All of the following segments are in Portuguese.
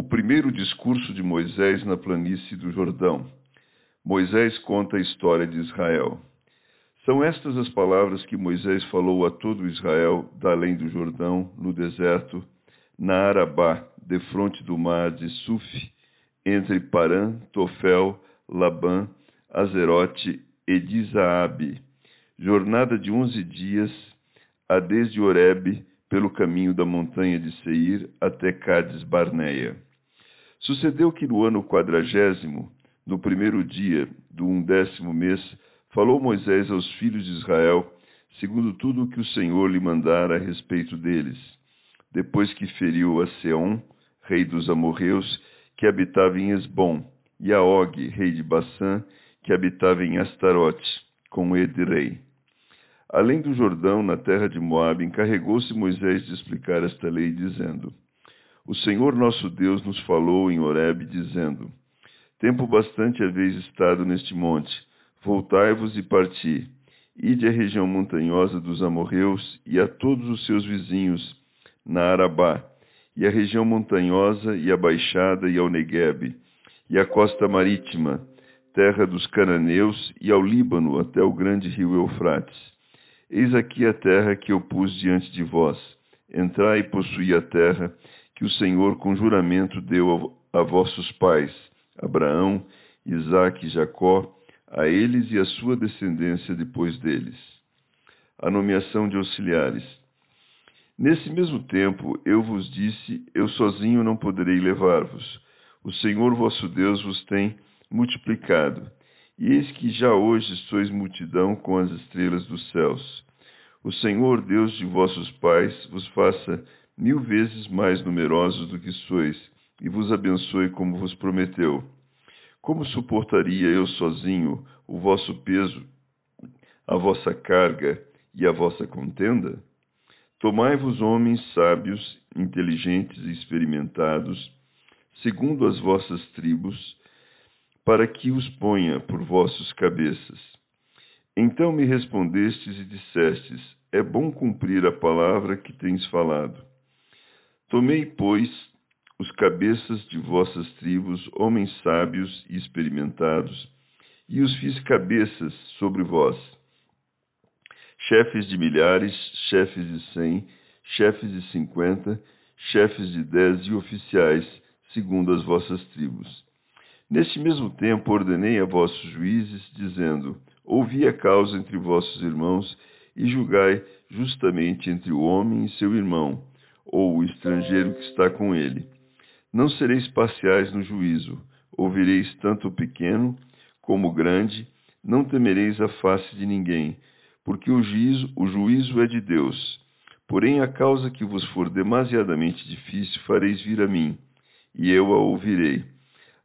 O primeiro discurso de Moisés na planície do Jordão. Moisés conta a história de Israel. São estas as palavras que Moisés falou a todo Israel da além do Jordão, no deserto, na Arabá, defronte do mar de Suf, entre Parã, Tofel, Labã, Azerote e Dizaabe. Jornada de onze dias, a desde Oreb, pelo caminho da montanha de Seir até Cades Barneia. Sucedeu que no ano quadragésimo, no primeiro dia do undécimo mês, falou Moisés aos filhos de Israel, segundo tudo o que o Senhor lhe mandara a respeito deles, depois que feriu a Seom, rei dos amorreus, que habitava em Esbom, e a Og, rei de Bassã, que habitava em Astarote, com Edrei. Além do Jordão, na terra de Moabe, encarregou-se Moisés de explicar esta lei, dizendo: O Senhor nosso Deus nos falou em Horebe, dizendo: Tempo bastante haveis estado neste monte, voltai-vos e parti. Ide à região montanhosa dos amorreus e a todos os seus vizinhos, na Arabá, e a região montanhosa e a baixada e ao Neguebe, e a costa marítima, terra dos cananeus, e ao Líbano até o grande rio Eufrates Eis aqui a terra que eu pus diante de vós. Entrai e possuí a terra que o Senhor com juramento deu a, vossos pais, Abraão, Isaque e Jacó, a eles e a sua descendência depois deles. A nomeação de auxiliares. Nesse mesmo tempo eu vos disse: Eu sozinho não poderei levar-vos. O Senhor vosso Deus vos tem multiplicado e eis que já hoje sois multidão com as estrelas dos céus. O Senhor, Deus de vossos pais, vos faça mil vezes mais numerosos do que sois, e vos abençoe como vos prometeu. Como suportaria eu sozinho o vosso peso, a vossa carga e a vossa contenda? Tomai-vos homens sábios, inteligentes e experimentados, segundo as vossas tribos, para que os ponha por vossos cabeças. Então me respondestes e dissestes: É bom cumprir a palavra que tens falado. Tomei, pois, os cabeças de vossas tribos, homens sábios e experimentados, e os fiz cabeças sobre vós. Chefes de milhares, chefes de cem, chefes de cinquenta, chefes de dez e oficiais, segundo as vossas tribos Neste mesmo tempo ordenei a vossos juízes, dizendo: Ouvi a causa entre vossos irmãos e julgai justamente entre o homem e seu irmão, ou o estrangeiro que está com ele. Não sereis parciais no juízo, ouvireis tanto o pequeno como o grande, não temereis a face de ninguém, porque o juízo, o juízo é de Deus. Porém, a causa que vos for demasiadamente difícil fareis vir a mim, e eu a ouvirei.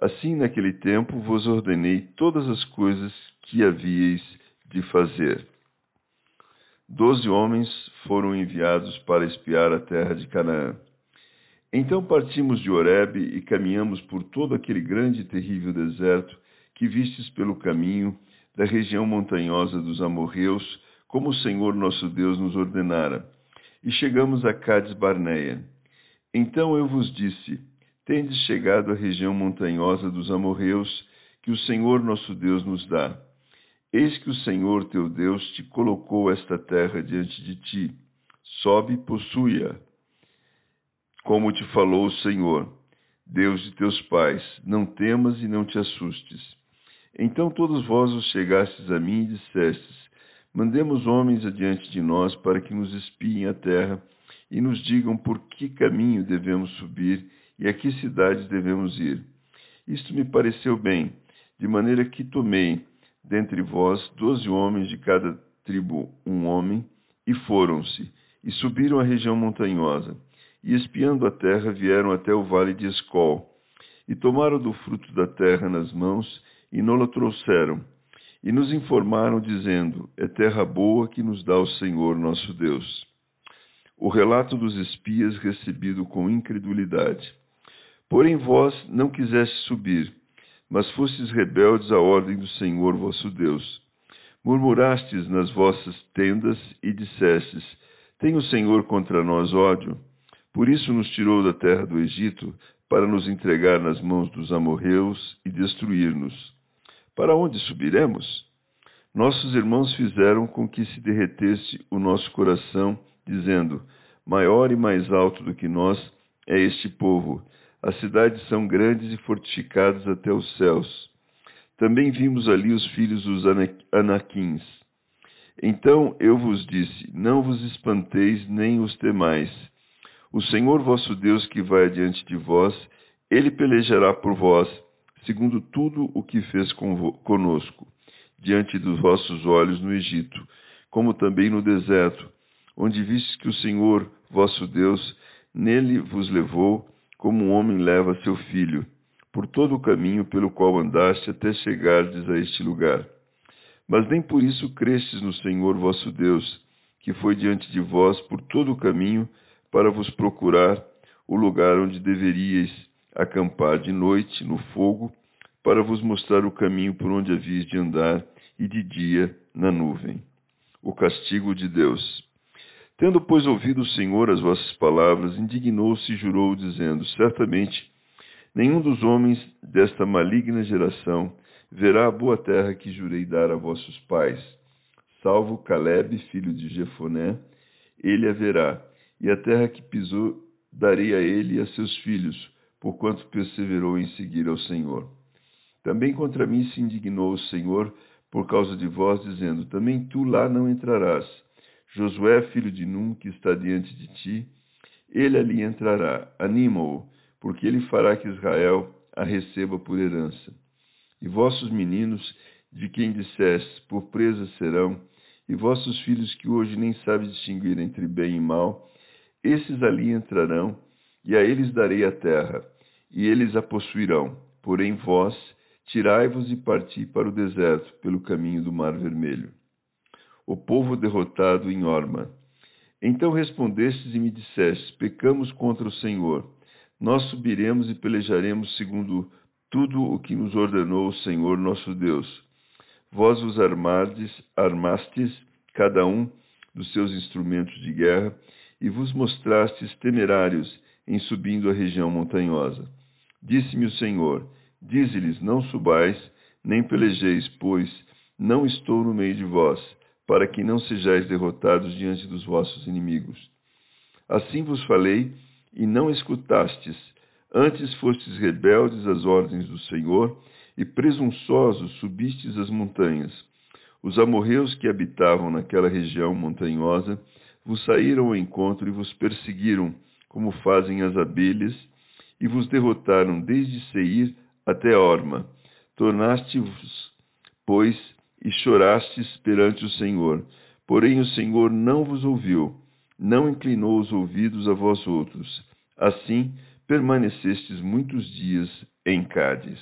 Assim, naquele tempo, vos ordenei todas as coisas que havíeis de fazer. Doze homens foram enviados para espiar a terra de Canaã. Então partimos de Horebe e caminhamos por todo aquele grande e terrível deserto que vistes pelo caminho da região montanhosa dos amorreus, como o Senhor nosso Deus nos ordenara. E chegamos a Cades Barneia. Então eu vos disse: tendes chegado à região montanhosa dos amorreus, que o Senhor nosso Deus nos dá. Eis que o Senhor teu Deus te colocou esta terra diante de ti. Sobe e possui-a. Como te falou o Senhor, Deus de teus pais, não temas e não te assustes. Então todos vós os chegastes a mim e dissestes: Mandemos homens adiante de nós para que nos espiem a terra e nos digam por que caminho devemos subir e a que cidades devemos ir. Isto me pareceu bem, de maneira que tomei dentre vós doze homens de cada tribo um homem, e foram-se, e subiram a região montanhosa, e espiando a terra vieram até o vale de Escol, e tomaram do fruto da terra nas mãos e não la trouxeram. E nos informaram, dizendo: É terra boa que nos dá o Senhor nosso Deus. O relato dos espias recebido com incredulidade. Porém vós não quiseste subir, mas fostes rebeldes à ordem do Senhor vosso Deus. Murmurastes nas vossas tendas e dissestes: Tem o Senhor contra nós ódio? Por isso nos tirou da terra do Egito, para nos entregar nas mãos dos amorreus e destruir-nos. Para onde subiremos? Nossos irmãos fizeram com que se derretesse o nosso coração, dizendo: Maior e mais alto do que nós é este povo as cidades são grandes e fortificadas até os céus. Também vimos ali os filhos dos Anaquins. Então eu vos disse: Não vos espanteis nem os temais. O Senhor vosso Deus que vai adiante de vós, ele pelejará por vós, segundo tudo o que fez conosco, diante dos vossos olhos no Egito, como também no deserto, onde vistes que o Senhor vosso Deus nele vos levou como um homem leva seu filho, por todo o caminho pelo qual andaste até chegardes a este lugar. Mas nem por isso crestes no Senhor vosso Deus, que foi diante de vós por todo o caminho para vos procurar o lugar onde deveríeis acampar de noite no fogo, para vos mostrar o caminho por onde havíeis de andar, e de dia na nuvem. O castigo de Deus. Tendo, pois, ouvido o Senhor as vossas palavras, indignou-se e jurou, dizendo: Certamente, nenhum dos homens desta maligna geração verá a boa terra que jurei dar a vossos pais, salvo Caleb, filho de Jefoné, ele a verá, e a terra que pisou darei a ele e a seus filhos, porquanto perseverou em seguir ao Senhor. Também contra mim se indignou o Senhor por causa de vós, dizendo: Também tu lá não entrarás Josué, filho de Num, que está diante de ti, ele ali entrará. Anima-o, porque ele fará que Israel a receba por herança. E vossos meninos, de quem disseste, por presa serão, e vossos filhos que hoje nem sabem distinguir entre bem e mal, esses ali entrarão, e a eles darei a terra, e eles a possuirão. Porém vós, tirai-vos e parti para o deserto, pelo caminho do Mar Vermelho o povo derrotado em Orma. Então respondestes e me dissestes: Pecamos contra o Senhor. Nós subiremos e pelejaremos segundo tudo o que nos ordenou o Senhor nosso Deus. Vós vos armardes, armastes, cada um dos seus instrumentos de guerra, e vos mostrastes temerários em subindo a região montanhosa. Disse-me o Senhor: Dize-lhes: Não subais, nem pelejeis, pois não estou no meio de vós para que não sejais derrotados diante dos vossos inimigos. Assim vos falei, e não escutastes, antes fostes rebeldes às ordens do Senhor, e presunçosos subistes as montanhas. Os amorreus que habitavam naquela região montanhosa vos saíram ao encontro e vos perseguiram, como fazem as abelhas, e vos derrotaram desde Seir até Orma. Tornaste-vos, pois, e chorastes perante o Senhor. Porém o Senhor não vos ouviu, não inclinou os ouvidos a vós outros. Assim permanecestes muitos dias em Cádiz.